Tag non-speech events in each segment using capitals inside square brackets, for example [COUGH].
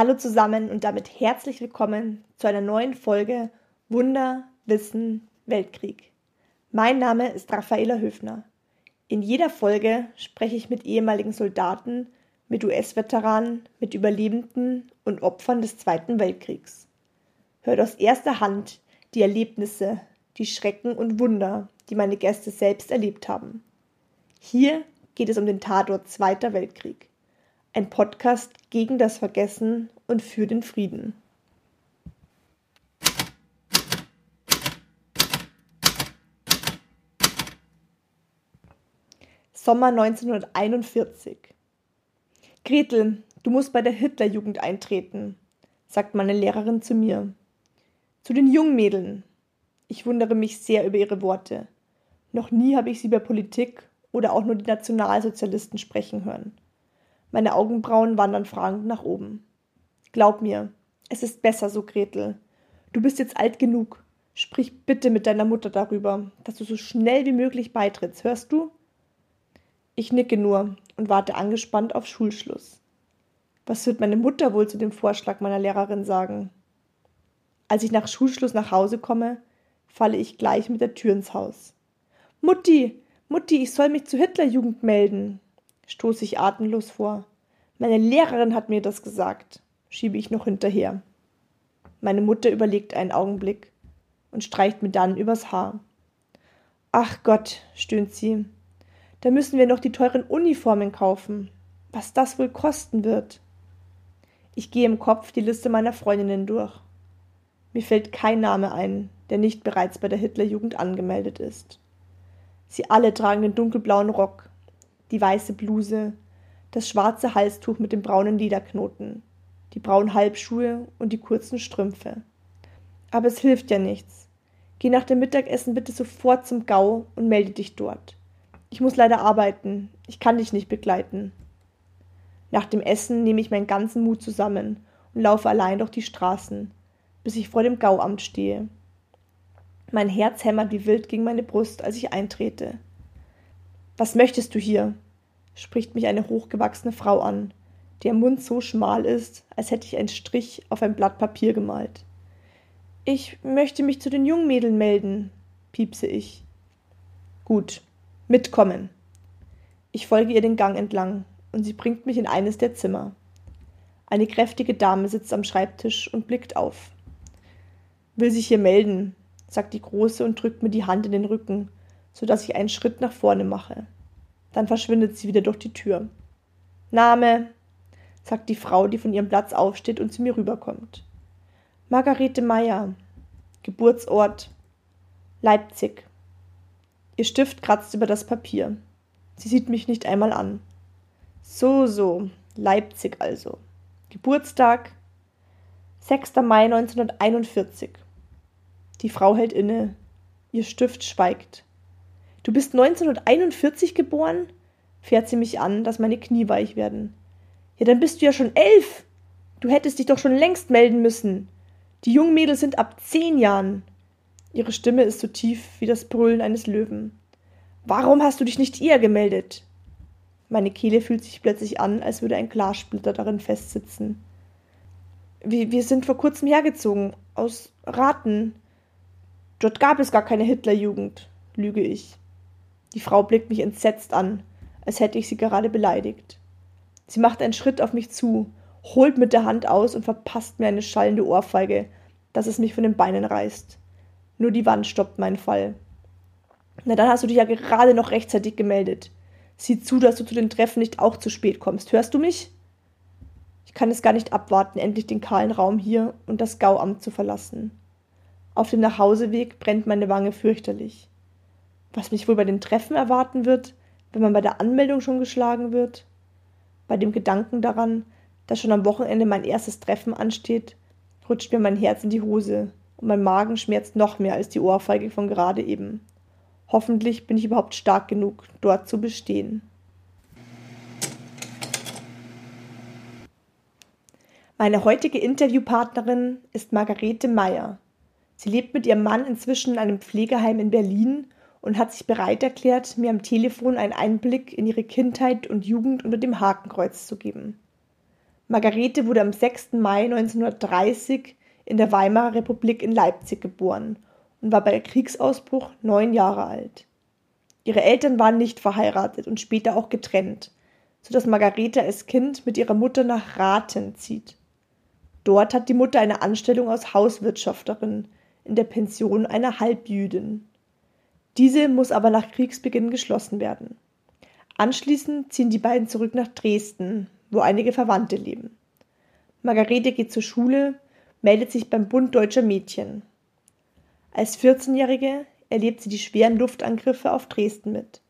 Hallo zusammen und damit herzlich willkommen zu einer neuen Folge Wunder, Wissen, Weltkrieg. Mein Name ist Raffaela Höfner. In jeder Folge spreche ich mit ehemaligen Soldaten, mit US-Veteranen, mit Überlebenden und Opfern des Zweiten Weltkriegs. Hört aus erster Hand die Erlebnisse, die Schrecken und Wunder, die meine Gäste selbst erlebt haben. Hier geht es um den Tatort Zweiter Weltkrieg. Ein Podcast gegen das Vergessen und für den Frieden. Sommer 1941. Gretel, du musst bei der Hitlerjugend eintreten, sagt meine Lehrerin zu mir. Zu den Jungmädeln. Ich wundere mich sehr über ihre Worte. Noch nie habe ich sie bei Politik oder auch nur die Nationalsozialisten sprechen hören. Meine Augenbrauen wandern fragend nach oben. Glaub mir, es ist besser so, Gretel. Du bist jetzt alt genug. Sprich bitte mit deiner Mutter darüber, dass du so schnell wie möglich beitrittst, hörst du? Ich nicke nur und warte angespannt auf Schulschluss. Was wird meine Mutter wohl zu dem Vorschlag meiner Lehrerin sagen? Als ich nach Schulschluss nach Hause komme, falle ich gleich mit der Tür ins Haus. Mutti, Mutti, ich soll mich zur Hitlerjugend melden, stoße ich atemlos vor. Meine Lehrerin hat mir das gesagt, schiebe ich noch hinterher. Meine Mutter überlegt einen Augenblick und streicht mir dann übers Haar. Ach Gott, stöhnt sie, da müssen wir noch die teuren Uniformen kaufen. Was das wohl kosten wird. Ich gehe im Kopf die Liste meiner Freundinnen durch. Mir fällt kein Name ein, der nicht bereits bei der Hitlerjugend angemeldet ist. Sie alle tragen den dunkelblauen Rock, die weiße Bluse, das schwarze Halstuch mit dem braunen Lederknoten, die braunen Halbschuhe und die kurzen Strümpfe. Aber es hilft ja nichts. Geh nach dem Mittagessen bitte sofort zum Gau und melde dich dort. Ich muss leider arbeiten. Ich kann dich nicht begleiten. Nach dem Essen nehme ich meinen ganzen Mut zusammen und laufe allein durch die Straßen, bis ich vor dem Gauamt stehe. Mein Herz hämmert wie wild gegen meine Brust, als ich eintrete. Was möchtest du hier? spricht mich eine hochgewachsene Frau an, deren Mund so schmal ist, als hätte ich einen Strich auf ein Blatt Papier gemalt. Ich möchte mich zu den Jungmädeln melden, piepse ich. Gut, mitkommen. Ich folge ihr den Gang entlang, und sie bringt mich in eines der Zimmer. Eine kräftige Dame sitzt am Schreibtisch und blickt auf. Will sich hier melden, sagt die Große und drückt mir die Hand in den Rücken, so dass ich einen Schritt nach vorne mache. Dann verschwindet sie wieder durch die Tür. Name, sagt die Frau, die von ihrem Platz aufsteht und zu mir rüberkommt. Margarete Meyer. Geburtsort Leipzig. Ihr Stift kratzt über das Papier. Sie sieht mich nicht einmal an. So, so, Leipzig also. Geburtstag 6. Mai 1941. Die Frau hält inne. Ihr Stift schweigt. Du bist 1941 geboren? fährt sie mich an, dass meine Knie weich werden. Ja, dann bist du ja schon elf. Du hättest dich doch schon längst melden müssen. Die jungen Mädels sind ab zehn Jahren. Ihre Stimme ist so tief wie das Brüllen eines Löwen. Warum hast du dich nicht eher gemeldet? Meine Kehle fühlt sich plötzlich an, als würde ein Glassplitter darin festsitzen. Wir, wir sind vor kurzem hergezogen, aus Raten. Dort gab es gar keine Hitlerjugend, lüge ich. Die Frau blickt mich entsetzt an, als hätte ich sie gerade beleidigt. Sie macht einen Schritt auf mich zu, holt mit der Hand aus und verpasst mir eine schallende Ohrfeige, dass es mich von den Beinen reißt. Nur die Wand stoppt meinen Fall. Na, dann hast du dich ja gerade noch rechtzeitig gemeldet. Sieh zu, dass du zu den Treffen nicht auch zu spät kommst. Hörst du mich? Ich kann es gar nicht abwarten, endlich den kahlen Raum hier und das Gauamt zu verlassen. Auf dem Nachhauseweg brennt meine Wange fürchterlich. Was mich wohl bei den Treffen erwarten wird, wenn man bei der Anmeldung schon geschlagen wird? Bei dem Gedanken daran, dass schon am Wochenende mein erstes Treffen ansteht, rutscht mir mein Herz in die Hose und mein Magen schmerzt noch mehr als die Ohrfeige von gerade eben. Hoffentlich bin ich überhaupt stark genug, dort zu bestehen. Meine heutige Interviewpartnerin ist Margarete Meyer. Sie lebt mit ihrem Mann inzwischen in einem Pflegeheim in Berlin und hat sich bereit erklärt, mir am Telefon einen Einblick in ihre Kindheit und Jugend unter dem Hakenkreuz zu geben. Margarete wurde am 6. Mai 1930 in der Weimarer Republik in Leipzig geboren und war bei Kriegsausbruch neun Jahre alt. Ihre Eltern waren nicht verheiratet und später auch getrennt, so dass Margarete als Kind mit ihrer Mutter nach Rathen zieht. Dort hat die Mutter eine Anstellung als Hauswirtschafterin in der Pension einer Halbjüdin. Diese muss aber nach Kriegsbeginn geschlossen werden. Anschließend ziehen die beiden zurück nach Dresden, wo einige Verwandte leben. Margarete geht zur Schule, meldet sich beim Bund Deutscher Mädchen. Als 14-Jährige erlebt sie die schweren Luftangriffe auf Dresden mit.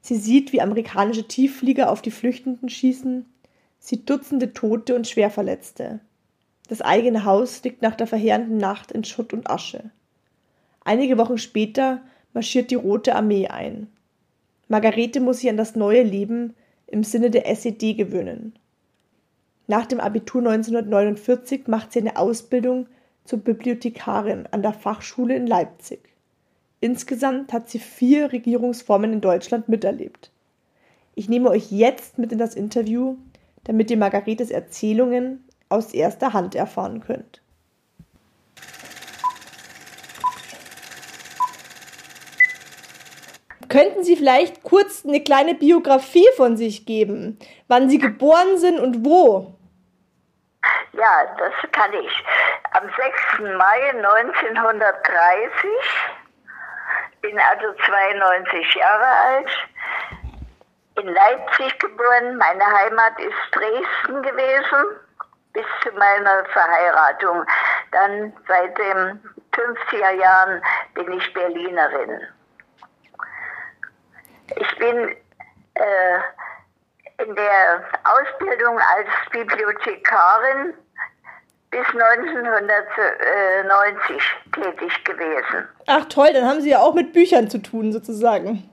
Sie sieht, wie amerikanische Tiefflieger auf die Flüchtenden schießen sieht Dutzende Tote und Schwerverletzte. Das eigene Haus liegt nach der verheerenden Nacht in Schutt und Asche. Einige Wochen später marschiert die Rote Armee ein. Margarete muss sich an das neue Leben im Sinne der SED gewöhnen. Nach dem Abitur 1949 macht sie eine Ausbildung zur Bibliothekarin an der Fachschule in Leipzig. Insgesamt hat sie vier Regierungsformen in Deutschland miterlebt. Ich nehme euch jetzt mit in das Interview, damit ihr Margaretes Erzählungen aus erster Hand erfahren könnt. Könnten Sie vielleicht kurz eine kleine Biografie von sich geben, wann Sie geboren sind und wo? Ja, das kann ich. Am 6. Mai 1930, bin also 92 Jahre alt, in Leipzig geboren. Meine Heimat ist Dresden gewesen bis zu meiner Verheiratung. Dann seit den 50er Jahren bin ich Berlinerin. Ich bin äh, in der Ausbildung als Bibliothekarin bis 1990 tätig gewesen. Ach toll, dann haben Sie ja auch mit Büchern zu tun sozusagen.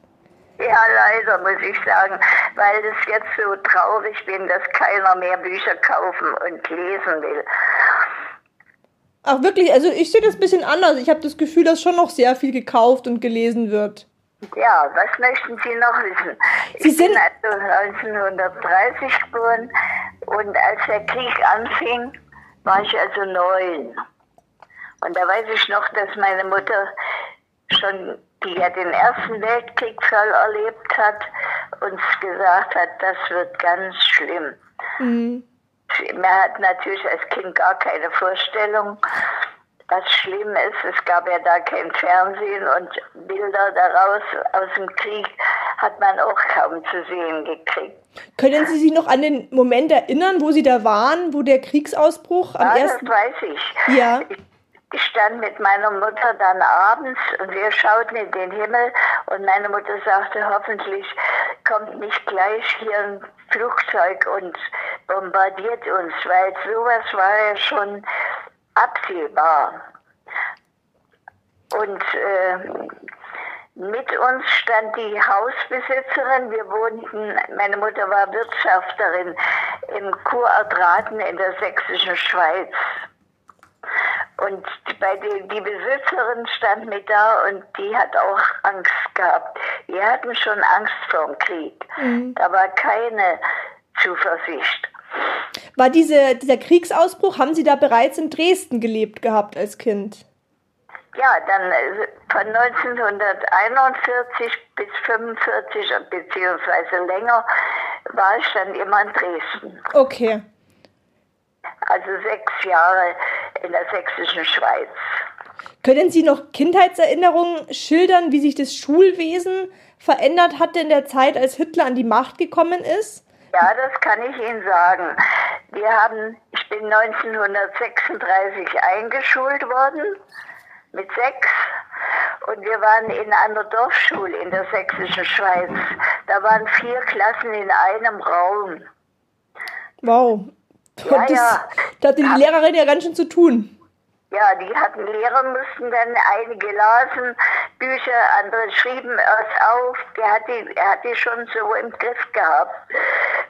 Ja, leider muss ich sagen, weil es jetzt so traurig bin, dass keiner mehr Bücher kaufen und lesen will. Ach wirklich, also ich sehe das ein bisschen anders. Ich habe das Gefühl, dass schon noch sehr viel gekauft und gelesen wird. Ja, was möchten Sie noch wissen? Sie ich sind bin also 1930 geboren und als der Krieg anfing, war ich also neun. Und da weiß ich noch, dass meine Mutter schon die ja den Ersten Weltkrieg voll erlebt hat, uns gesagt hat, das wird ganz schlimm. Mhm. Man hat natürlich als Kind gar keine Vorstellung, was schlimm ist. Es gab ja da kein Fernsehen und Bilder daraus aus dem Krieg hat man auch kaum zu sehen gekriegt. Können Sie sich noch an den Moment erinnern, wo Sie da waren, wo der Kriegsausbruch am Ja, ersten... das weiß ich. Ja. Ich stand mit meiner Mutter dann abends und wir schauten in den Himmel und meine Mutter sagte, hoffentlich kommt nicht gleich hier ein Flugzeug und bombardiert uns, weil sowas war ja schon absehbar. Und äh, mit uns stand die Hausbesitzerin. Wir wohnten, meine Mutter war Wirtschafterin im Kurortraten in der sächsischen Schweiz. Und bei die, die Besitzerin stand mit da und die hat auch Angst gehabt. Wir hatten schon Angst vor dem Krieg. Da war keine Zuversicht. War diese, dieser Kriegsausbruch, haben Sie da bereits in Dresden gelebt gehabt als Kind? Ja, dann äh, von 1941 bis 45 beziehungsweise länger war ich dann immer in Dresden. Okay. Also sechs Jahre in der sächsischen Schweiz. Können Sie noch Kindheitserinnerungen schildern, wie sich das Schulwesen verändert hatte in der Zeit, als Hitler an die Macht gekommen ist? Ja, das kann ich Ihnen sagen. Wir haben, ich bin 1936 eingeschult worden mit sechs und wir waren in einer Dorfschule in der sächsischen Schweiz. Da waren vier Klassen in einem Raum. Wow. Ja, Und das, ja. da hatte die Lehrerin ja ganz schön zu tun. Ja, die hatten Lehrer, mussten dann einige lasen Bücher, andere schrieben es auf. Der hat die, er hat die schon so im Griff gehabt.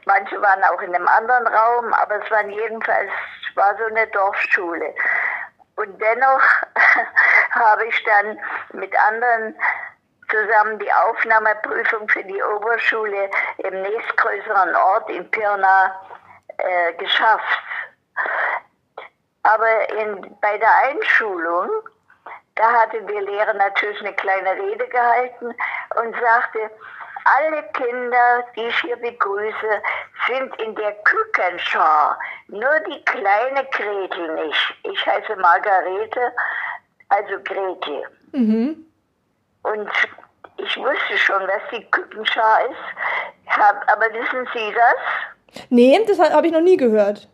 Manche waren auch in einem anderen Raum, aber es waren jedenfalls, war so eine Dorfschule. Und dennoch [LAUGHS] habe ich dann mit anderen zusammen die Aufnahmeprüfung für die Oberschule im nächstgrößeren Ort in Pirna äh, geschafft. Aber in, bei der Einschulung, da hatte der Lehrer natürlich eine kleine Rede gehalten und sagte, alle Kinder, die ich hier begrüße, sind in der Kükenschar. Nur die kleine Gretel nicht. Ich heiße Margarete, also Gretel. Mhm. Und ich wusste schon, was die Kükenschar ist. Hab, aber wissen Sie das? Nee, das habe ich noch nie gehört.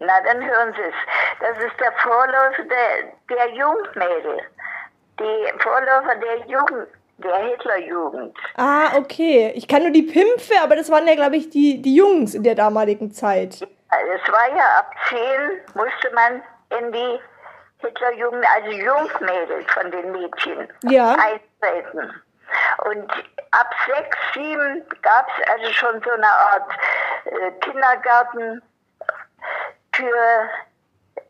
Na, dann hören Sie es. Das ist der Vorläufer der, der Jugendmädel. Die Vorläufer der Jugend, der Hitlerjugend. Ah, okay. Ich kann nur die Pimpfe, aber das waren ja, glaube ich, die, die Jungs in der damaligen Zeit. Es war ja ab 10 musste man in die Hitlerjugend, also Jungmädel von den Mädchen, Ja. eintreten. Und ab 6, 7 gab es also schon so eine Art äh, Kindergarten für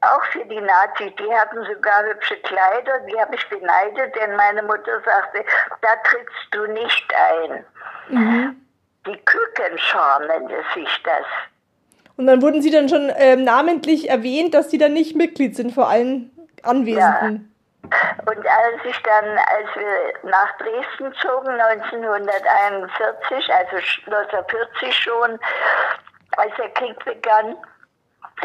auch für die Nazis, die hatten sogar hübsche Kleider, die habe ich beneidet, denn meine Mutter sagte, da trittst du nicht ein. Die Kükenschar nennt es sich das. Und dann wurden sie dann schon ähm, namentlich erwähnt, dass sie dann nicht Mitglied sind vor allen Anwesenden. Und als ich dann, als wir nach Dresden zogen, 1941, also 1940 schon, als der Krieg begann,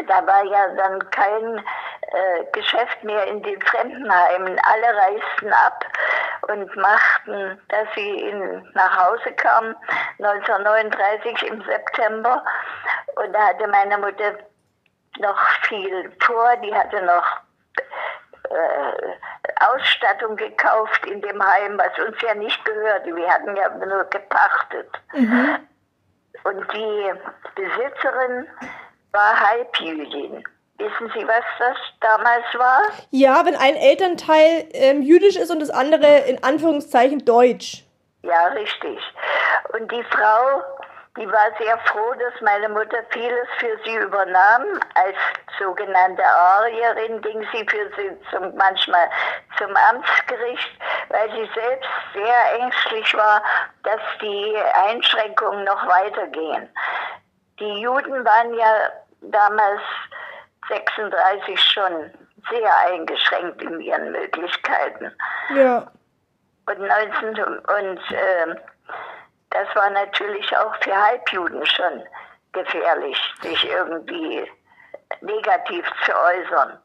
da war ja dann kein äh, Geschäft mehr in den Fremdenheimen. Alle reisten ab und machten, dass sie in, nach Hause kamen, 1939 im September. Und da hatte meine Mutter noch viel vor, die hatte noch äh, Ausstattung gekauft in dem Heim, was uns ja nicht gehörte. Wir hatten ja nur gepachtet. Und die Besitzerin war Halbjüdin. Wissen Sie, was das damals war? Ja, wenn ein Elternteil ähm, jüdisch ist und das andere in Anführungszeichen deutsch. Ja, richtig. Und die Frau, die war sehr froh, dass meine Mutter vieles für sie übernahm. Als sogenannte Arierin ging sie für sie zum, manchmal zum Amtsgericht, weil sie selbst sehr ängstlich war, dass die Einschränkungen noch weitergehen. Die Juden waren ja damals 36 schon sehr eingeschränkt in ihren Möglichkeiten. Ja. Und 19 und ähm, das war natürlich auch für Halbjuden schon gefährlich, sich irgendwie negativ zu äußern.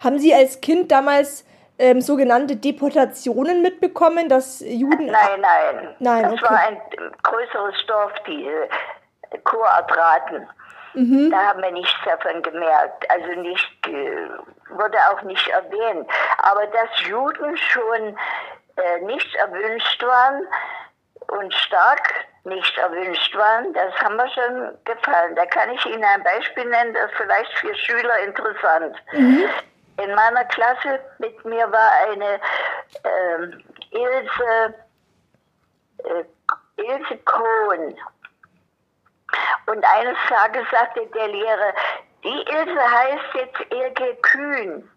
Haben Sie als Kind damals ähm, sogenannte Deportationen mitbekommen, dass Juden. Nein, nein. Nein, das okay. war ein größeres Dorf, die äh, Chorartraten. Mhm. Da haben wir nichts davon gemerkt. Also nicht, äh, wurde auch nicht erwähnt. Aber dass Juden schon äh, nicht erwünscht waren und stark nicht erwünscht waren, das haben wir schon gefallen. Da kann ich Ihnen ein Beispiel nennen, das vielleicht für Schüler interessant. In meiner Klasse mit mir war eine ähm, Ilse, äh, Ilse Kohn. Und eines Tages sagte der Lehrer, die Ilse heißt jetzt Ilke Kühn.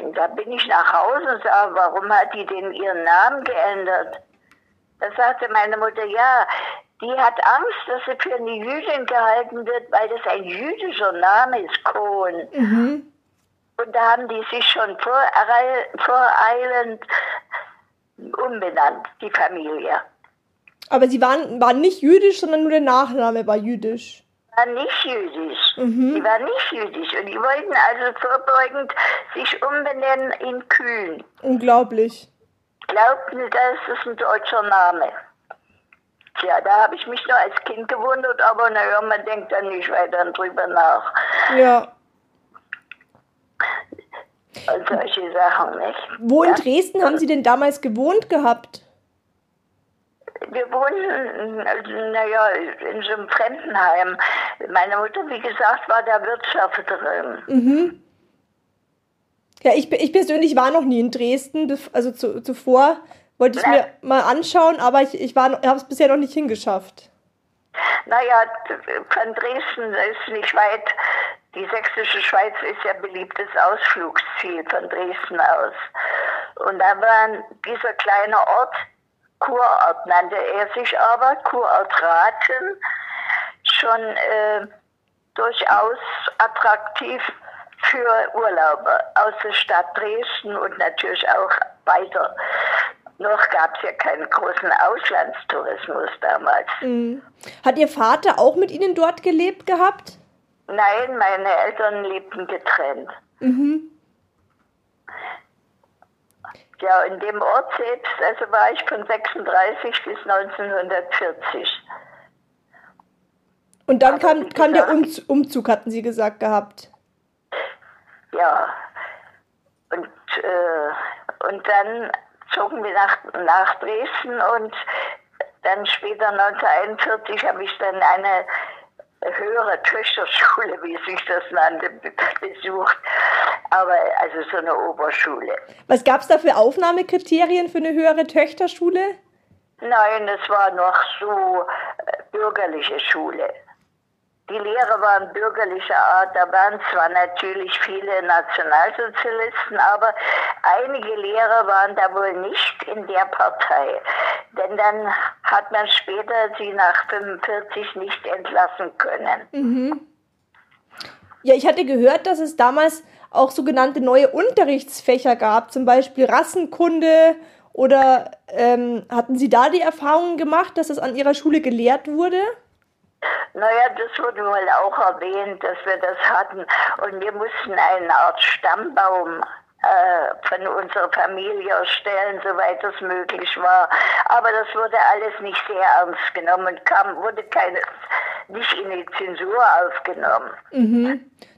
Und da bin ich nach Hause und sage, warum hat die denn ihren Namen geändert? Da sagte meine Mutter, ja, die hat Angst, dass sie für eine Jüdin gehalten wird, weil das ein jüdischer Name ist, Kohn. Mhm. Und da haben die sich schon voreil, voreilend umbenannt, die Familie. Aber sie waren, waren nicht jüdisch, sondern nur der Nachname war jüdisch. war nicht jüdisch. Die war nicht jüdisch. Und die wollten also vorbeugend sich umbenennen in Kühn. Unglaublich. Glaubten, das ist ein deutscher Name. Tja, da habe ich mich nur als Kind gewundert, aber naja, man denkt dann nicht weiter drüber nach. Ja. Und solche Sachen, nicht? Wo in Ja. Dresden haben Sie denn damals gewohnt gehabt? Wir wohnten, naja, in so einem Fremdenheim. Meine Mutter, wie gesagt, war da Wirtschafterin. Mhm. Ja, ich, ich persönlich war noch nie in Dresden, also zu, zuvor wollte ich mir mal anschauen, aber ich, ich habe es bisher noch nicht hingeschafft. Naja, von Dresden ist nicht weit. Die sächsische Schweiz ist ja beliebtes Ausflugsziel von Dresden aus. Und da war dieser kleine Ort, Kurort nannte er sich aber, Kurort Raten, schon äh, durchaus attraktiv für Urlauber aus der Stadt Dresden und natürlich auch weiter. Noch gab es ja keinen großen Auslandstourismus damals. Mhm. Hat Ihr Vater auch mit Ihnen dort gelebt gehabt? Nein, meine Eltern lebten getrennt. Mhm. Ja, in dem Ort selbst, also war ich von 36 bis 1940. Und dann kam, kam der Umzug, hatten Sie gesagt gehabt. Ja. Und, äh, und dann zogen wir nach, nach Dresden und dann später 1941 habe ich dann eine höhere Töchterschule, wie sich das nannte, be- [LAUGHS] besucht. Aber also so eine Oberschule. Was gab es da für Aufnahmekriterien für eine höhere Töchterschule? Nein, es war noch so äh, bürgerliche Schule. Die Lehrer waren bürgerlicher Art. Da waren zwar natürlich viele Nationalsozialisten, aber einige Lehrer waren da wohl nicht in der Partei. Denn dann hat man später sie nach 45 nicht entlassen können. Ja, ich hatte gehört, dass es damals auch sogenannte neue Unterrichtsfächer gab, zum Beispiel Rassenkunde oder ähm, hatten Sie da die Erfahrungen gemacht, dass es an Ihrer Schule gelehrt wurde? Naja, das wurde wohl auch erwähnt, dass wir das hatten. Und wir mussten eine Art Stammbaum äh, von unserer Familie erstellen, soweit das möglich war. Aber das wurde alles nicht sehr ernst genommen und kam, wurde keine, nicht in die Zensur aufgenommen.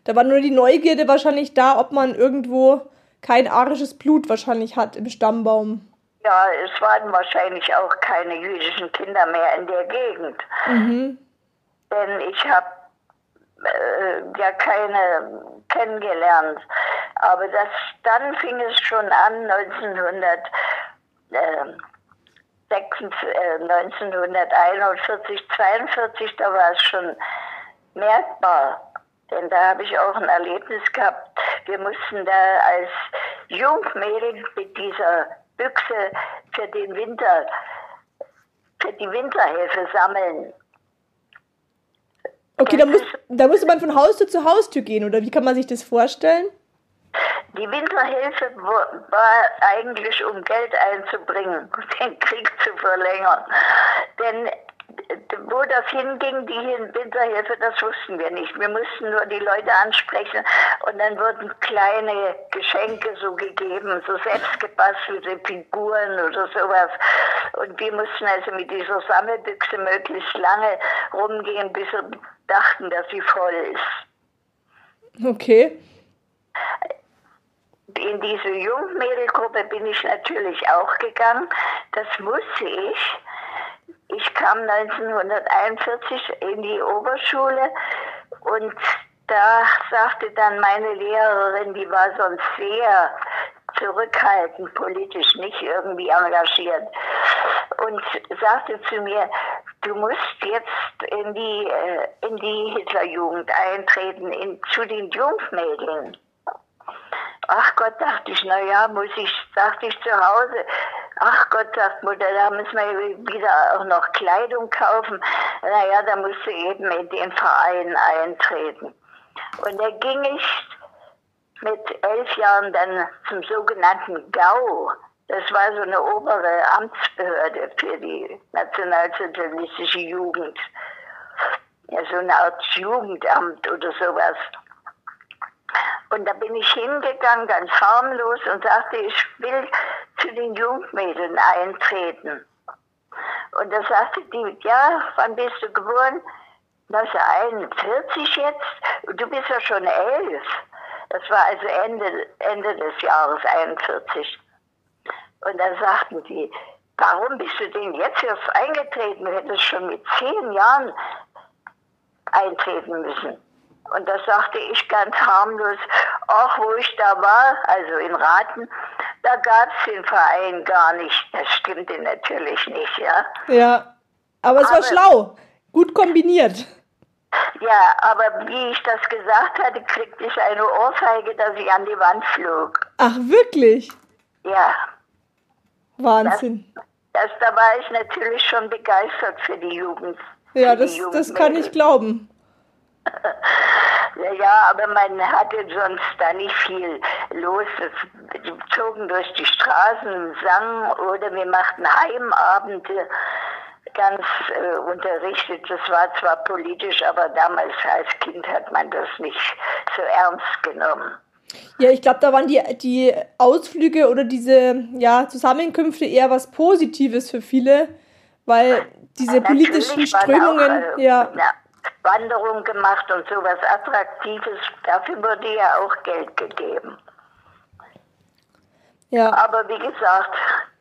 Da war nur die Neugierde wahrscheinlich da, ob man irgendwo kein arisches Blut wahrscheinlich hat im Stammbaum. Ja, es waren wahrscheinlich auch keine jüdischen Kinder mehr in der Gegend. Denn ich habe äh, ja keine kennengelernt. Aber das, dann fing es schon an, 1900, äh, 46, äh, 1941, 42, da war es schon merkbar. Denn da habe ich auch ein Erlebnis gehabt. Wir mussten da als Jungmädel mit dieser Büchse für den Winter, für die Winterhilfe sammeln. Okay, da, muss, da musste man von Haustür zu Haustür gehen, oder wie kann man sich das vorstellen? Die Winterhilfe war eigentlich, um Geld einzubringen, [LAUGHS] den Krieg zu verlängern. Denn wo das hinging, die Winterhilfe, das wussten wir nicht. Wir mussten nur die Leute ansprechen und dann wurden kleine Geschenke so gegeben, so selbstgebastelte Figuren oder sowas. Und wir mussten also mit dieser Sammelbüchse möglichst lange rumgehen, bis wir dachten, dass sie voll ist. Okay. In diese Jungmädelgruppe bin ich natürlich auch gegangen. Das musste ich. Ich kam 1941 in die Oberschule und da sagte dann meine Lehrerin, die war sonst sehr zurückhaltend politisch, nicht irgendwie engagiert, und sagte zu mir, du musst jetzt in die, äh, in die Hitlerjugend eintreten, in, zu den Jungmädeln. Ach Gott, dachte ich, na ja, muss ich, dachte ich zu Hause. Ach Gott, sagt Mutter, da müssen wir wieder auch noch Kleidung kaufen. Naja, da musst du eben in den Verein eintreten. Und da ging ich mit elf Jahren dann zum sogenannten GAU. Das war so eine obere Amtsbehörde für die nationalsozialistische Jugend. Ja, so eine Art Jugendamt oder sowas. Und da bin ich hingegangen, ganz harmlos, und sagte, ich will zu den Jungmädeln eintreten. Und da sagte die, ja, wann bist du geboren? 1941 jetzt? Und du bist ja schon elf. Das war also Ende, Ende des Jahres 41. Und da sagten die, warum bist du denn jetzt erst eingetreten? Du hättest schon mit zehn Jahren eintreten müssen. Und da sagte ich ganz harmlos, ach, wo ich da war, also in Raten, da gab es den Verein gar nicht. Das stimmte natürlich nicht, ja. Ja, aber es war Aber- schlau. Gut kombiniert. Ja, aber wie ich das gesagt hatte, kriegte ich eine Ohrfeige, dass ich an die Wand flog. Ach, wirklich? Ja, Wahnsinn. das, da war ich natürlich schon begeistert für die Jugend. Ja, das, das kann ich glauben. [LAUGHS] Ja, ja, aber man hatte sonst da nicht viel los. Wir zogen durch die Straßen, sangen oder wir machten Heimabende ganz äh, unterrichtet. Das war zwar politisch, aber damals als Kind hat man das nicht so ernst genommen. Ja, ich glaube, da waren die, die Ausflüge oder diese ja, Zusammenkünfte eher was Positives für viele, weil diese politischen Natürlich waren Strömungen, auch, äh, ja, eine Wanderung gemacht und sowas Attraktives. Dafür wurde ja auch Geld gegeben. ja, Aber wie gesagt,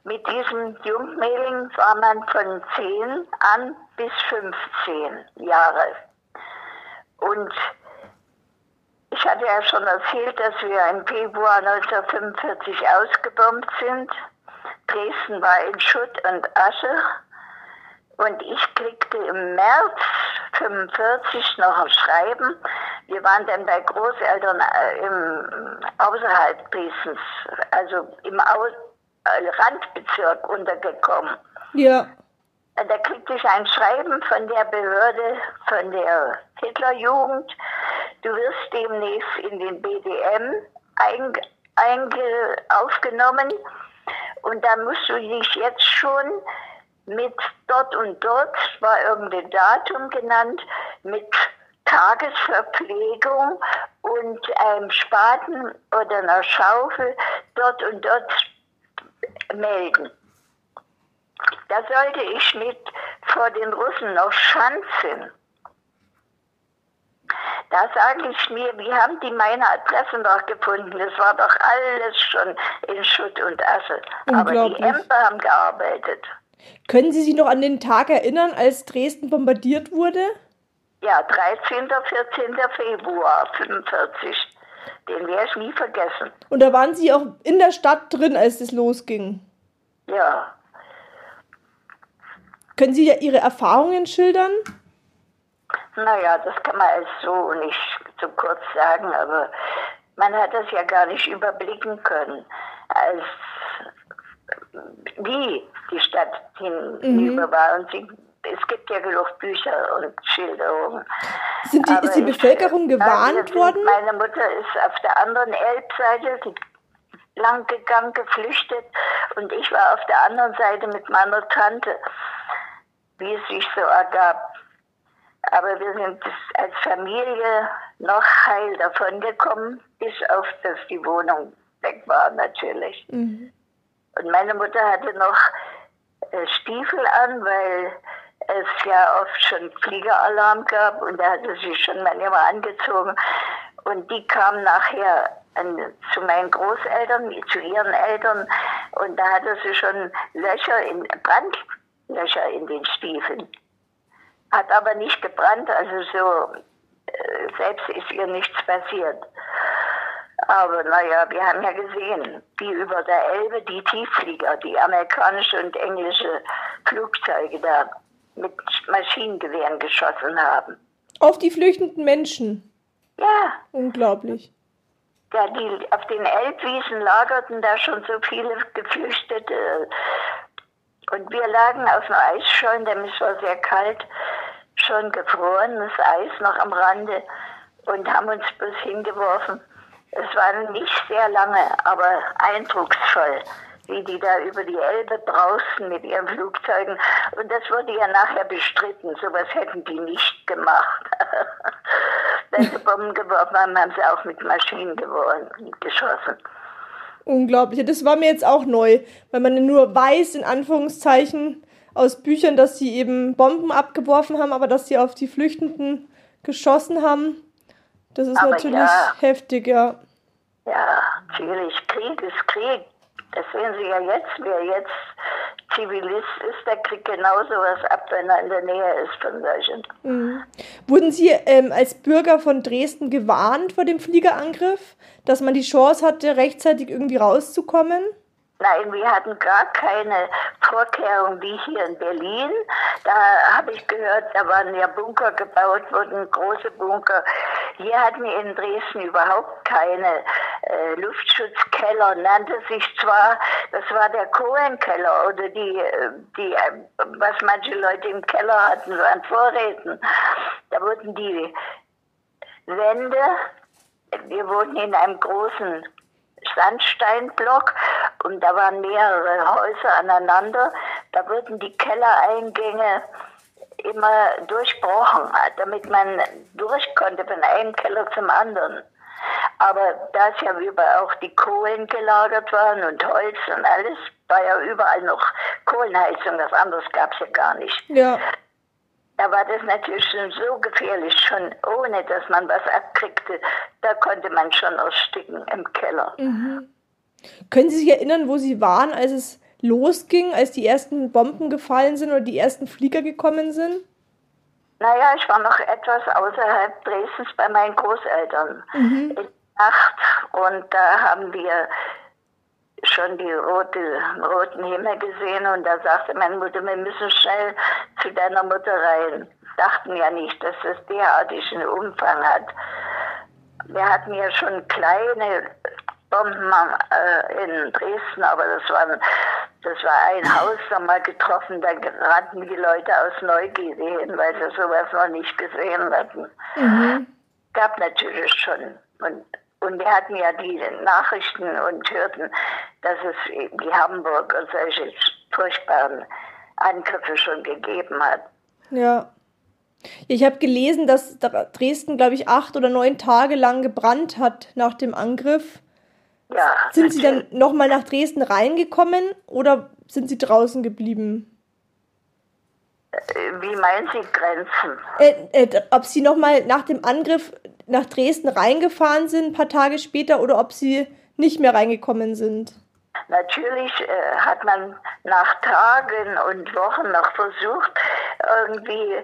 mit diesen Jungmädchen war man von 10 an bis 15 Jahre. Und ich hatte ja schon erzählt, dass wir im Februar 1945 ausgebombt sind. Dresden war in Schutt und Asche. Und ich kriegte im März 45 noch ein Schreiben. Wir waren dann bei Großeltern äh, im, außerhalb Dresdens, also im Au äh, Randbezirk untergekommen. ja, Äh, Da kriegte ich ein Schreiben von der Behörde, von der Hitlerjugend. Du wirst demnächst in den BDM einge, einge, aufgenommen und da musst du dich jetzt schon mit dort und dort, war irgendein Datum genannt, mit Tagesverpflegung und einem Spaten oder einer Schaufel dort und dort melden. Da sollte ich mit vor den Russen noch schanzen. Da sage ich mir, wie haben die meine Adresse noch gefunden? Das war doch alles schon in Schutt und Asche. Aber die. Ämter haben gearbeitet. Können Sie sich noch an den Tag erinnern, als Dresden bombardiert wurde? Ja, 13. 14. Februar 45. Den werde ich nie vergessen. Und da waren Sie auch in der Stadt drin, als es losging. Ja, Können Sie ja Ihre Erfahrungen schildern? naja, das kann man als so nicht so kurz sagen, aber man hat das ja gar nicht überblicken können, als wie die Stadt hinüber war. Und sie, es gibt ja genug Bücher und Schilderungen. Sind die, Aber ist die ich- Bevölkerung wir gewarnt sind- worden? Meine Mutter ist auf der anderen Elbseite die- lang gegangen, geflüchtet und ich war auf der anderen Seite mit meiner Tante, wie es sich so ergab. Aber wir sind als Familie noch heil davon gekommen, bis auf, dass die Wohnung weg war natürlich. Mhm. Und meine Mutter hatte noch äh, Stiefel an, weil es ja oft schon Fliegeralarm gab und da hatte sie schon manchmal angezogen. Und die kam nachher an, zu meinen Großeltern, zu ihren Eltern und da hatte sie schon Löcher in Brandlöcher in den Stiefeln. Hat aber nicht gebrannt, also so äh, selbst ist ihr nichts passiert. Aber naja, wir haben ja gesehen, wie über der Elbe die Tiefflieger, die amerikanische und englische Flugzeuge da mit Maschinengewehren geschossen haben. Auf die flüchtenden Menschen. Ja, Unglaublich. ja die, auf den Elbwiesen lagerten da schon so viele Geflüchtete. Und wir lagen auf einem Eisschollen, denn es war sehr kalt, schon gefrorenes Eis noch am Rande und haben uns bloß hingeworfen. Es war nicht sehr lange, aber eindrucksvoll, wie die da über die Elbe brausten mit ihren Flugzeugen. Und das wurde ja nachher bestritten. Sowas hätten die nicht gemacht. [LAUGHS] Wenn sie Bomben geworfen haben, haben sie auch mit Maschinen geworfen, geschossen. Unglaublich. Das war mir jetzt auch neu, weil man nur weiß, in Anführungszeichen, aus Büchern, dass sie eben Bomben abgeworfen haben, aber dass sie auf die Flüchtenden geschossen haben, das ist Aber natürlich ja. heftig, ja. Ja, natürlich, Krieg ist Krieg. Das sehen Sie ja jetzt, wer jetzt Zivilist ist, der kriegt genauso was ab, wenn er in der Nähe ist von solchen. Mhm. Wurden Sie ähm, als Bürger von Dresden gewarnt vor dem Fliegerangriff, dass man die Chance hatte, rechtzeitig irgendwie rauszukommen? Nein, wir hatten gar keine Vorkehrung wie hier in Berlin. Da habe ich gehört, da waren ja Bunker gebaut worden, große Bunker. Hier hatten wir in Dresden überhaupt keine äh, Luftschutzkeller, nannte sich zwar, das war der Kohlenkeller oder die, äh, die, äh, was manche Leute im Keller hatten, an Vorräten. Da wurden die Wände, wir wohnten in einem großen Sandsteinblock und da waren mehrere Häuser aneinander. Da wurden die Kellereingänge immer durchbrochen, damit man durch konnte von einem Keller zum anderen. Aber da es ja überall auch die Kohlen gelagert waren und Holz und alles, war ja überall noch Kohlenheizung, das anderes gab es ja gar nicht. Ja. Da war das natürlich schon so gefährlich, schon ohne dass man was abkriegte. Da konnte man schon ersticken im Keller. Können Sie sich erinnern, wo Sie waren, als es losging, als die ersten Bomben gefallen sind oder die ersten Flieger gekommen sind? Naja, ich war noch etwas außerhalb Dresdens bei meinen Großeltern in der Nacht und da haben wir schon die rote, roten Himmel gesehen und da sagte meine Mutter, wir müssen schnell zu deiner Mutter rein. Dachten ja nicht, dass es derartigen Umfang hat. Wir hatten ja schon kleine Bomben äh, in Dresden, aber das war, das war ein Haus nochmal getroffen, da rannten die Leute aus Neugierde hin, weil sie sowas noch nicht gesehen hatten. Gab natürlich schon. Und, und wir hatten ja die Nachrichten und hörten, dass es die Hamburger solche furchtbaren Angriffe schon gegeben hat. Ja. Ich habe gelesen, dass Dr- Dresden, glaube ich, acht oder neun Tage lang gebrannt hat nach dem Angriff. Ja, Sind Sie dann nochmal nach Dresden reingekommen oder sind Sie draußen geblieben? Wie meinen Sie Grenzen? Äh, äh, ob Sie nochmal nach dem Angriff nach Dresden reingefahren sind, ein paar Tage später, oder ob Sie nicht mehr reingekommen sind? Natürlich äh, hat man nach Tagen und Wochen noch versucht, irgendwie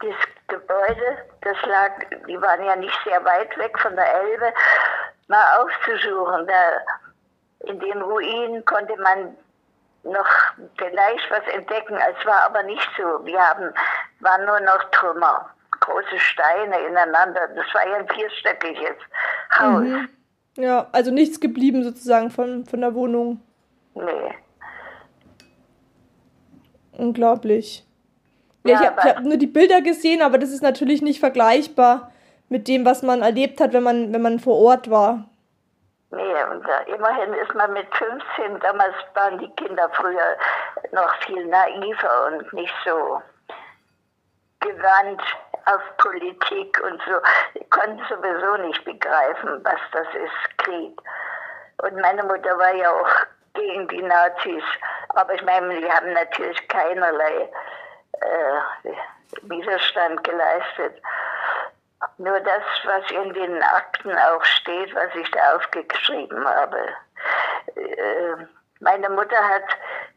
das Gebäude, das lag, die waren ja nicht sehr weit weg von der Elbe, mal aufzusuchen. Da, in den Ruinen konnte man noch vielleicht was entdecken. Es war aber nicht so. Wir haben, waren nur noch Trümmer, große Steine ineinander. Das war ja ein vierstöckiges Haus. Ja, also nichts geblieben sozusagen von, von der Wohnung. Nee. Unglaublich. Ja, Ja, ich habe hab nur die Bilder gesehen, aber das ist natürlich nicht vergleichbar mit dem, was man erlebt hat, wenn man, wenn man vor Ort war. Nee, und äh, immerhin ist man mit 15, damals waren die Kinder früher noch viel naiver und nicht so gewandt auf Politik und so. Die konnten sowieso nicht begreifen, was das ist, Krieg. Und meine Mutter war ja auch gegen die Nazis. Aber ich meine, die haben natürlich keinerlei äh, Widerstand geleistet. Nur das, was in den Akten auch steht, was ich da aufgeschrieben habe. Äh, meine Mutter hat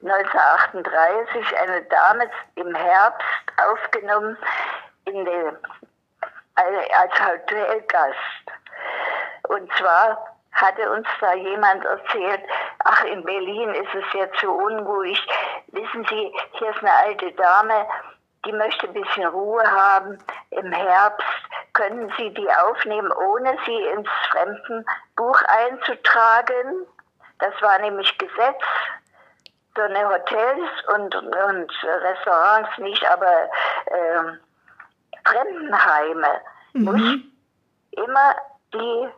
1938 eine Dame im Herbst aufgenommen in den, als Hotelgast. Und zwar hatte uns da jemand erzählt, ach, in Berlin ist es jetzt so unruhig. Wissen Sie, hier ist eine alte Dame, die möchte ein bisschen Ruhe haben im Herbst. Können Sie die aufnehmen, ohne sie ins Fremdenbuch einzutragen? Das war nämlich Gesetz. So eine Hotels und, und Restaurants nicht, aber ähm, Fremdenheime muss immer die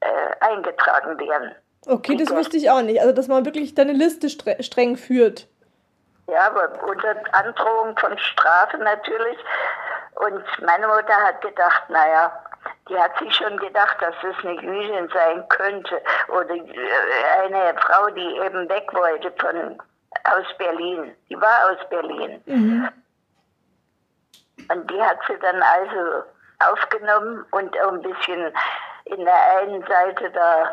äh, eingetragen werden. Okay, das wusste ich auch nicht. Also, dass man wirklich da eine Liste stre streng führt. Ja, aber unter Androhung von Strafe natürlich. Und meine Mutter hat gedacht, naja, die hat sich schon gedacht, dass es eine Jüdin sein könnte oder äh, eine Frau, die eben weg wollte von aus Berlin. Die war aus Berlin. Und die hat sie dann also aufgenommen und ein bisschen in der einen Seite da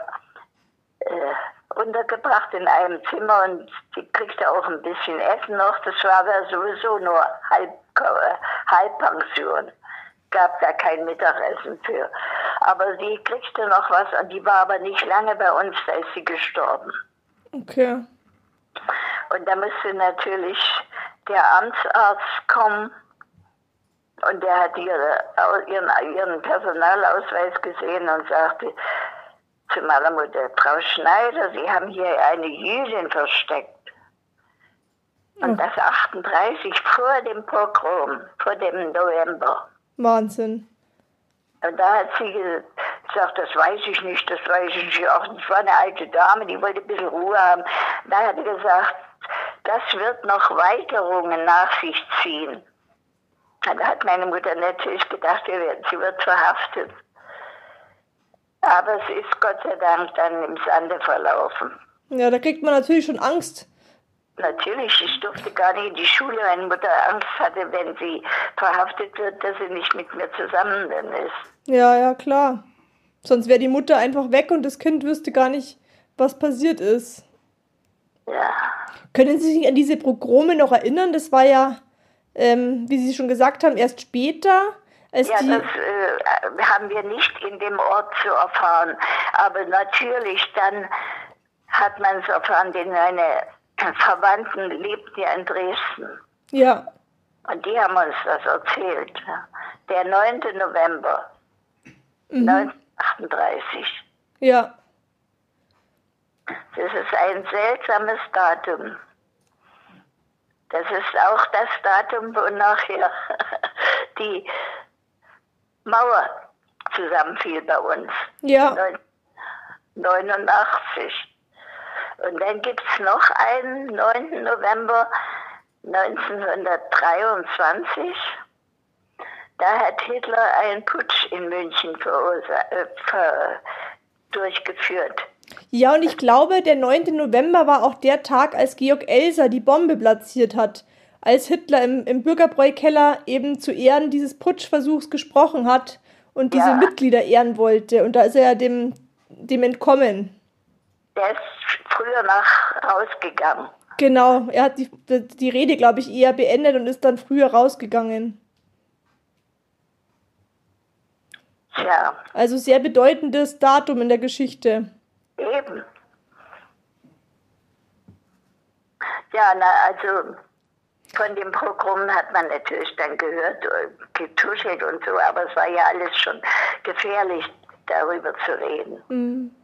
äh, untergebracht in einem Zimmer und sie kriegte auch ein bisschen Essen noch. Das war aber sowieso nur Halb, äh, Halbpension. Gab da kein Mittagessen für. Aber sie kriegte noch was und die war aber nicht lange bei uns, da ist sie gestorben. Okay. Und da musste natürlich der Amtsarzt kommen und der hat ihre, ihren, ihren Personalausweis gesehen und sagte zu meiner Mutter, Frau Schneider, Sie haben hier eine Jüdin versteckt. Und das 38 vor dem Pogrom, vor dem November. Wahnsinn. Und da hat sie gesagt, das weiß ich nicht, das weiß ich nicht. Auch das war eine alte Dame, die wollte ein bisschen Ruhe haben. Da hat sie gesagt, das wird noch Weiterungen nach sich ziehen. Da hat meine Mutter natürlich gedacht, sie wird verhaftet. Aber es ist Gott sei Dank dann im Sande verlaufen. Ja, da kriegt man natürlich schon Angst. Natürlich, ich durfte gar nicht in die Schule, weil Mutter Angst hatte, wenn sie verhaftet wird, dass sie nicht mit mir zusammen ist. Ja, ja, klar. Sonst wäre die Mutter einfach weg und das Kind wüsste gar nicht, was passiert ist. Ja. Können Sie sich an diese Progrome noch erinnern? Das war ja, ähm, wie Sie schon gesagt haben, erst später. Als ja, das äh, haben wir nicht in dem Ort zu erfahren. Aber natürlich dann hat man es erfahren, denn meine Verwandten lebten ja in Dresden. ja, Und die haben uns das erzählt. Der 9. November 1938. ja, Das ist ein seltsames Datum. Das ist auch das Datum, wo nachher [LAUGHS] die Mauer zusammenfiel bei uns. ja, 89. Und dann gibt es noch einen 9. November 1923. Da hat Hitler einen Putsch in München äh, durchgeführt. Ja, und ich glaube, der 9. November war auch der Tag, als Georg Elser die Bombe platziert hat. Als Hitler im, im Bürgerbräukeller eben zu Ehren dieses Putschversuchs gesprochen hat und diese Ja. Mitglieder ehren wollte. Und da ist er ja dem, dem entkommen. Der ist früher nach rausgegangen. Genau, er hat die, die Rede, glaube ich, eher beendet und ist dann früher rausgegangen. Tja, Also sehr bedeutendes Datum in der Geschichte. eben. Ja, na, also von dem Programm hat man natürlich dann gehört, äh, getuschelt und so, aber es war ja alles schon gefährlich, darüber zu reden.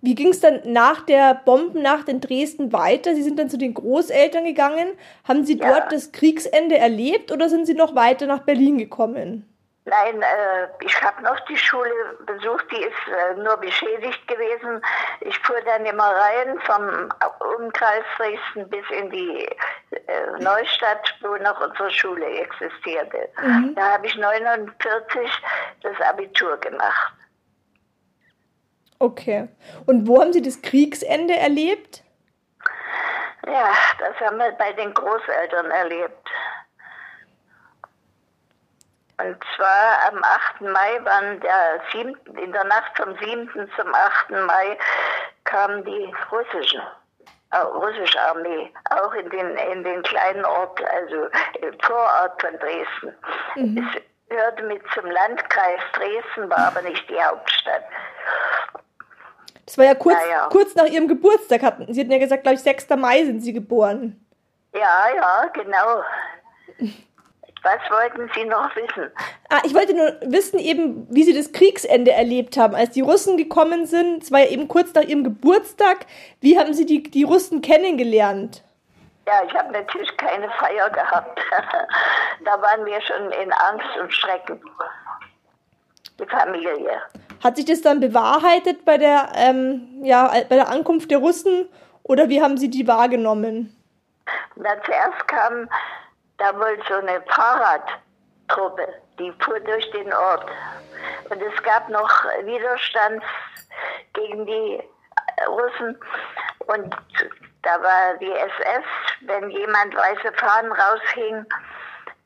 Wie ging es dann nach der Bombennacht in Dresden weiter? Sie sind dann zu den Großeltern gegangen. Haben Sie Ja. dort das Kriegsende erlebt oder sind Sie noch weiter nach Berlin gekommen? Nein, äh, ich habe noch die Schule besucht, die ist äh, nur beschädigt gewesen. Ich fuhr dann immer rein vom Umkreis Dresden bis in die äh, Neustadt, wo noch unsere Schule existierte. Da habe ich 49 das Abitur gemacht. Okay. Und wo haben Sie das Kriegsende erlebt? Ja, das haben wir bei den Großeltern erlebt. Und zwar am 8. Mai waren der siebten, in der Nacht vom 7. zum 8. Mai kamen die russischen, äh, russische Armee, auch in den, in den kleinen Ort, also im Vorort von Dresden. Es gehörte mit zum Landkreis Dresden, war aber nicht die Hauptstadt. Das war ja kurz, Ja, ja. kurz nach Ihrem Geburtstag. Hatten, Sie hatten ja gesagt, glaube ich, 6. Mai sind Sie geboren. Ja, ja, genau. Was wollten Sie noch wissen? Ah, ich wollte nur wissen, eben, wie Sie das Kriegsende erlebt haben, als die Russen gekommen sind. Es war ja eben kurz nach Ihrem Geburtstag. Wie haben Sie die, die Russen kennengelernt? Ja, ich habe natürlich keine Feier gehabt. [LAUGHS] da waren wir schon in Angst und Schrecken. Die Familie. Hat sich das dann bewahrheitet bei der, ähm, ja, bei der Ankunft der Russen oder wie haben Sie die wahrgenommen? Dann zuerst kam da wohl so eine Fahrradtruppe, die fuhr durch den Ort. Und es gab noch Widerstand gegen die Russen. Und da war die SS, wenn jemand weiße Fahnen raushing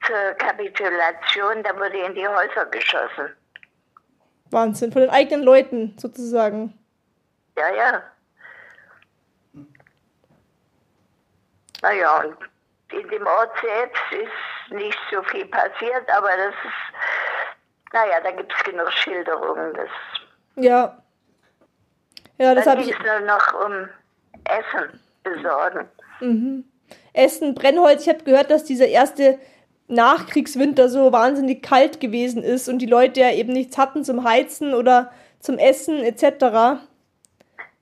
zur Kapitulation, da wurde in die Häuser geschossen. Wahnsinn, von den eigenen Leuten sozusagen. Ja, ja. Naja, und in dem Ort selbst ist nicht so viel passiert, aber das ist, naja, da gibt es genug Schilderungen. Das, Ja. Ja, das habe ich. nur noch um Essen besorgen. Essen, Brennholz. Ich habe gehört, dass dieser erste Nachkriegswinter so wahnsinnig kalt gewesen ist und die Leute ja eben nichts hatten zum Heizen oder zum Essen etc. Ja,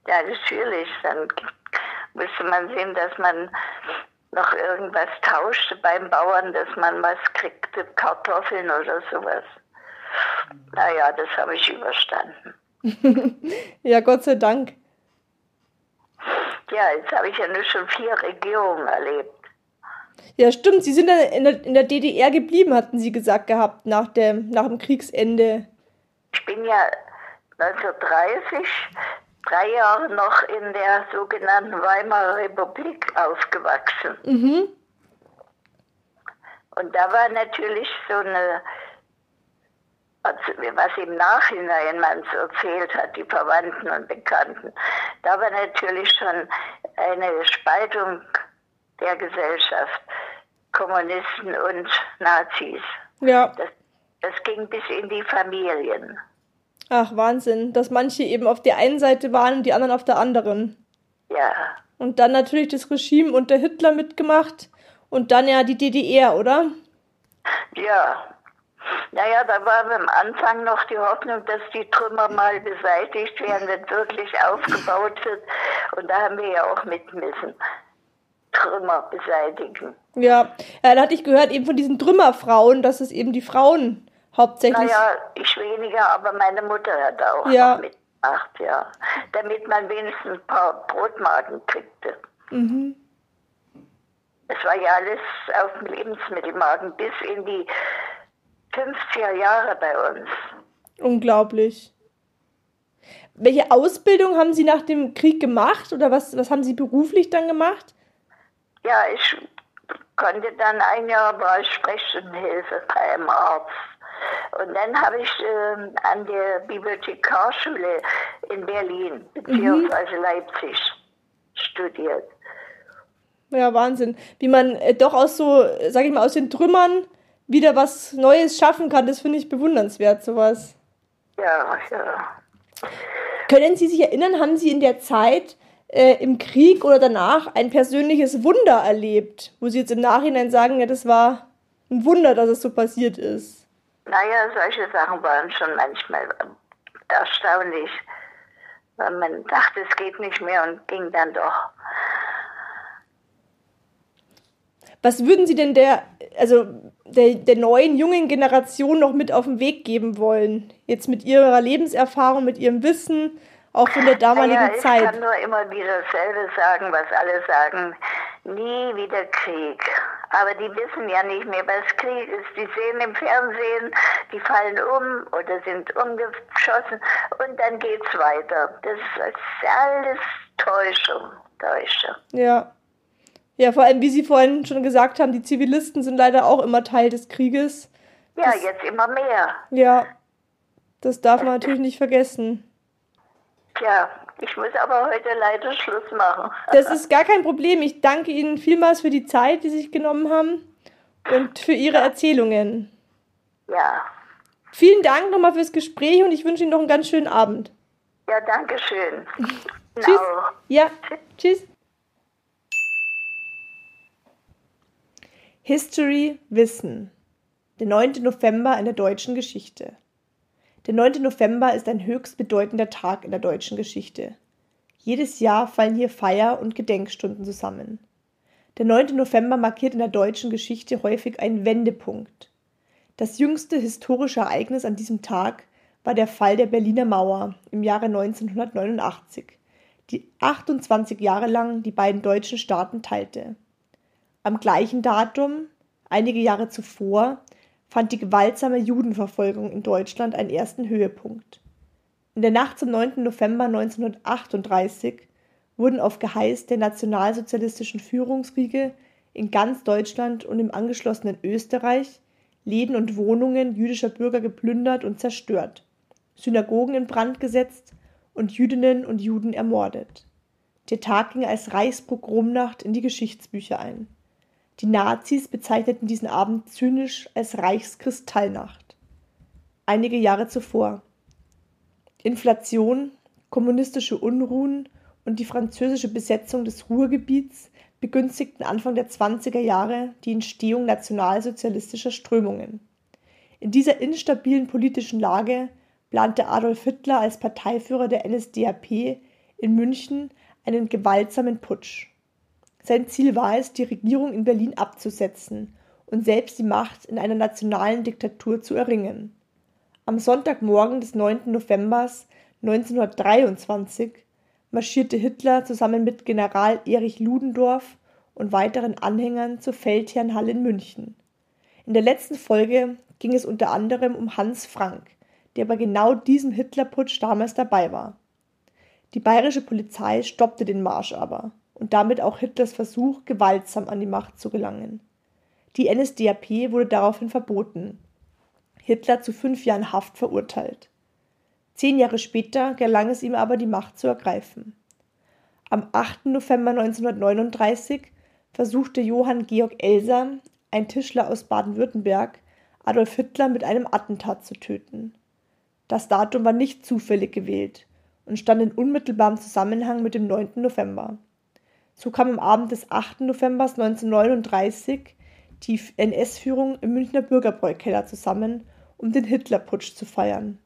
natürlich. Dann müsste man sehen, dass man noch irgendwas tauschte beim Bauern, dass man was kriegte, Kartoffeln oder sowas. Naja, das habe ich überstanden. [LAUGHS] Ja, Gott sei Dank. Ja, jetzt habe ich ja nur schon vier Regierungen erlebt. Ja, stimmt. Sie sind dann in der, in der DDR geblieben, hatten Sie gesagt gehabt, nach dem, nach dem Kriegsende. Ich bin ja 1930 drei Jahre noch in der sogenannten Weimarer Republik aufgewachsen. Mhm. Und da war natürlich so eine, also was im Nachhinein man so erzählt hat, die Verwandten und Bekannten, da war natürlich schon eine Spaltung der Gesellschaft, Kommunisten und Nazis. Ja. Das, das ging bis in die Familien. Ach, Wahnsinn. Dass manche eben auf der einen Seite waren und die anderen auf der anderen. Ja, Und dann natürlich das Regime unter Hitler mitgemacht und dann ja die DDR, oder? ja. Naja, da war am Anfang noch die Hoffnung, dass die Trümmer mal beseitigt werden, wenn wirklich aufgebaut wird. Und da haben wir ja auch mit müssen. Trümmer beseitigen. Ja, ja da hatte ich gehört eben von diesen Trümmerfrauen, dass es eben die Frauen hauptsächlich. Naja, ich weniger, aber meine Mutter hat auch Ja. mitgemacht, ja. Damit man wenigstens ein paar Brotmarken kriegte. Mhm. Es war ja alles auf dem Lebensmittelmarken bis in die 50er Jahre bei uns. Unglaublich. Welche Ausbildung haben Sie nach dem Krieg gemacht oder was, was haben Sie beruflich dann gemacht? Ja, ich konnte dann ein Jahr ich Sprechstundenhilfe bei einem Arzt. Und dann habe ich ähm, an der Bibliothekarschule in Berlin beziehungsweise Leipzig studiert. Ja, Wahnsinn. Wie man äh, doch aus so, sag ich mal, aus den Trümmern wieder was Neues schaffen kann, das finde ich bewundernswert, sowas. Ja, ja. Können Sie sich erinnern, haben Sie in der Zeit äh, im Krieg oder danach ein persönliches Wunder erlebt, wo Sie jetzt im Nachhinein sagen, ja, das war ein Wunder, dass es so passiert ist? Naja, solche Sachen waren schon manchmal erstaunlich. Weil man dachte, es geht nicht mehr und ging dann doch. Was würden Sie denn der, also der, der neuen, jungen Generation noch mit auf den Weg geben wollen? Jetzt mit Ihrer Lebenserfahrung, mit Ihrem Wissen, auch von der damaligen naja, ich Zeit. kann nur immer wieder dasselbe sagen, was alle sagen. Nie wieder Krieg. Aber die wissen ja nicht mehr, was Krieg ist. Die sehen im Fernsehen, die fallen um oder sind umgeschossen und dann geht's weiter. Das ist alles Täuschung. Täuschung. Ja. Ja, vor allem, wie Sie vorhin schon gesagt haben, die Zivilisten sind leider auch immer Teil des Krieges. Ja, Das- jetzt immer mehr. Ja, das darf man natürlich nicht vergessen. Tja, ich muss aber heute leider Schluss machen. Das ist gar kein Problem. Ich danke Ihnen vielmals für die Zeit, die Sie sich genommen haben und für Ihre Erzählungen. Ja, Vielen Dank nochmal fürs Gespräch und ich wünsche Ihnen noch einen ganz schönen Abend. ja, danke schön. [LAUGHS] Tschüss. Auch. Ja, tschüss. History Wissen. Der 9. November in der deutschen Geschichte. Der 9. November ist ein höchst bedeutender Tag in der deutschen Geschichte. Jedes Jahr fallen hier Feier- und Gedenkstunden zusammen. Der 9. November markiert in der deutschen Geschichte häufig einen Wendepunkt. Das jüngste historische Ereignis an diesem Tag war der Fall der Berliner Mauer im Jahre 1989, die 28 Jahre lang die beiden deutschen Staaten teilte. Am gleichen Datum, einige Jahre zuvor, fand die gewaltsame Judenverfolgung in Deutschland einen ersten Höhepunkt. In der Nacht zum 9. November 1938 wurden auf Geheiß der nationalsozialistischen Führungsriege in ganz Deutschland und im angeschlossenen Österreich Läden und Wohnungen jüdischer Bürger geplündert und zerstört, Synagogen in Brand gesetzt und Jüdinnen und Juden ermordet. Der Tag ging als Reichspogromnacht in die Geschichtsbücher ein. Die Nazis bezeichneten diesen Abend zynisch als Reichskristallnacht. Einige Jahre zuvor. Inflation, kommunistische Unruhen und die französische Besetzung des Ruhrgebiets begünstigten Anfang der 20er Jahre die Entstehung nationalsozialistischer Strömungen. In dieser instabilen politischen Lage plante Adolf Hitler als Parteiführer der NSDAP in München einen gewaltsamen Putsch. Sein Ziel war es, die Regierung in Berlin abzusetzen und selbst die Macht in einer nationalen Diktatur zu erringen. Am Sonntagmorgen des 9. November 1923 marschierte Hitler zusammen mit General Erich Ludendorff und weiteren Anhängern zur Feldherrnhalle in München. In der letzten Folge ging es unter anderem um Hans Frank, der bei genau diesem Hitlerputsch damals dabei war. Die bayerische Polizei stoppte den Marsch aber und damit auch Hitlers Versuch, gewaltsam an die Macht zu gelangen. Die NSDAP wurde daraufhin verboten, Hitler zu fünf Jahren Haft verurteilt. Zehn Jahre später gelang es ihm aber, die Macht zu ergreifen. Am 8. November 1939 versuchte Johann Georg Elser, ein Tischler aus Baden-Württemberg, Adolf Hitler mit einem Attentat zu töten. Das Datum war nicht zufällig gewählt und stand in unmittelbarem Zusammenhang mit dem 9. November. So kam am Abend des 8. November 1939 die NS-Führung im Münchner Bürgerbräukeller zusammen, um den Hitlerputsch zu feiern.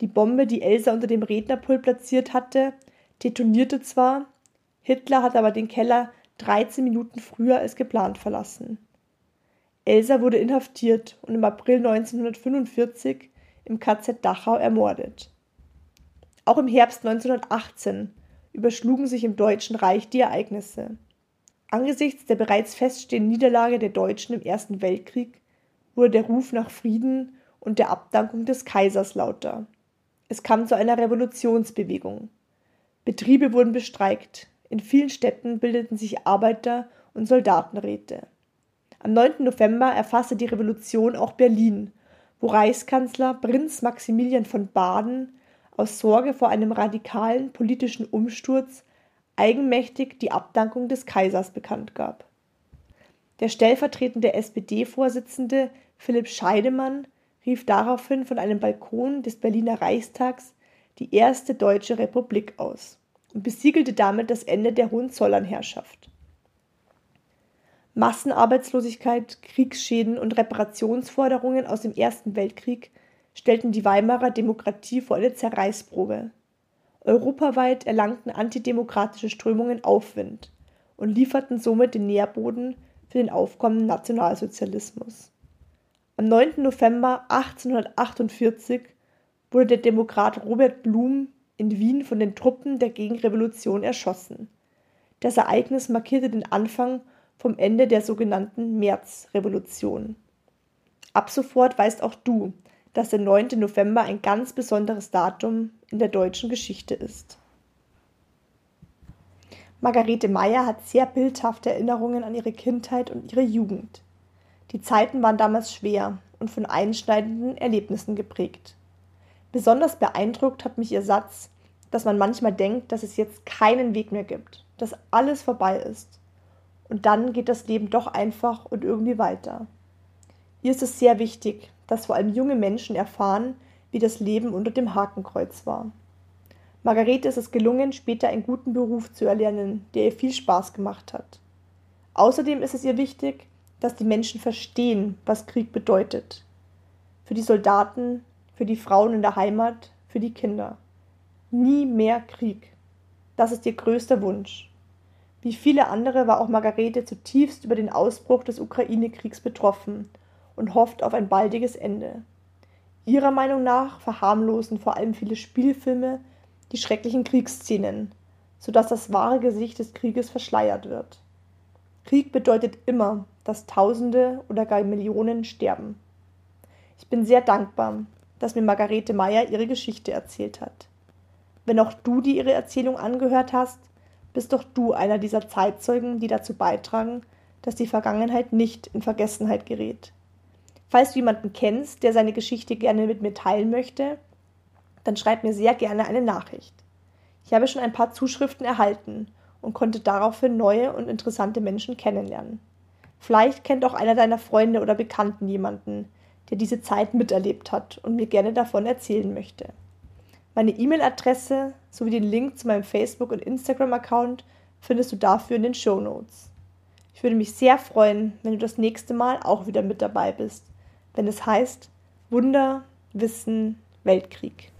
Die Bombe, die Elsa unter dem Rednerpult platziert hatte, detonierte zwar, Hitler hat aber den Keller 13 Minuten früher als geplant verlassen. Elsa wurde inhaftiert und im April 1945 im KZ Dachau ermordet. Auch im Herbst 1918 überschlugen sich im Deutschen Reich die Ereignisse. Angesichts der bereits feststehenden Niederlage der Deutschen im Ersten Weltkrieg wurde der Ruf nach Frieden und der Abdankung des Kaisers lauter. Es kam zu einer Revolutionsbewegung. Betriebe wurden bestreikt. In vielen Städten bildeten sich Arbeiter- und Soldatenräte. Am 9. November erfasste die Revolution auch Berlin, wo Reichskanzler Prinz Maximilian von Baden aus Sorge vor einem radikalen politischen Umsturz eigenmächtig die Abdankung des Kaisers bekannt gab. Der stellvertretende SPD-Vorsitzende Philipp Scheidemann rief daraufhin von einem Balkon des Berliner Reichstags die erste deutsche Republik aus und besiegelte damit das Ende der Hohenzollernherrschaft. Massenarbeitslosigkeit, Kriegsschäden und Reparationsforderungen aus dem Ersten Weltkrieg stellten die Weimarer Demokratie vor eine Zerreißprobe. Europaweit erlangten antidemokratische Strömungen Aufwind und lieferten somit den Nährboden für den aufkommenden Nationalsozialismus. Am 9. November 1848 wurde der Demokrat Robert Blum in Wien von den Truppen der Gegenrevolution erschossen. Das Ereignis markierte den Anfang vom Ende der sogenannten Märzrevolution. Ab sofort weißt auch du, dass der 9. November ein ganz besonderes Datum in der deutschen Geschichte ist. Margarete Meyer hat sehr bildhafte Erinnerungen an ihre Kindheit und ihre Jugend. Die Zeiten waren damals schwer und von einschneidenden Erlebnissen geprägt. Besonders beeindruckt hat mich ihr Satz, dass man manchmal denkt, dass es jetzt keinen Weg mehr gibt, dass alles vorbei ist. Und dann geht das Leben doch einfach und irgendwie weiter. Hier ist es sehr wichtig, dass vor allem junge Menschen erfahren, wie das Leben unter dem Hakenkreuz war. Margarete ist es gelungen, später einen guten Beruf zu erlernen, der ihr viel Spaß gemacht hat. Außerdem ist es ihr wichtig, dass die Menschen verstehen, was Krieg bedeutet. Für die Soldaten, für die Frauen in der Heimat, für die Kinder. Nie mehr Krieg. Das ist ihr größter Wunsch. Wie viele andere war auch Margarete zutiefst über den Ausbruch des Ukraine-Kriegs betroffen und hofft auf ein baldiges Ende. Ihrer Meinung nach verharmlosen vor allem viele Spielfilme die schrecklichen Kriegsszenen, sodass das wahre Gesicht des Krieges verschleiert wird. Krieg bedeutet immer, dass Tausende oder gar Millionen sterben. Ich bin sehr dankbar, dass mir Margarete Meyer ihre Geschichte erzählt hat. Wenn auch du dir ihre Erzählung angehört hast, bist doch du einer dieser Zeitzeugen, die dazu beitragen, dass die Vergangenheit nicht in Vergessenheit gerät. Falls du jemanden kennst, der seine Geschichte gerne mit mir teilen möchte, dann schreib mir sehr gerne eine Nachricht. Ich habe schon ein paar Zuschriften erhalten und konnte daraufhin neue und interessante Menschen kennenlernen. Vielleicht kennt auch einer deiner Freunde oder Bekannten jemanden, der diese Zeit miterlebt hat und mir gerne davon erzählen möchte. Meine E-Mail-Adresse sowie den Link zu meinem Facebook- und Instagram-Account findest du dafür in den Show Notes. Ich würde mich sehr freuen, wenn du das nächste Mal auch wieder mit dabei bist, wenn es heißt Wunder, Wissen, Weltkrieg.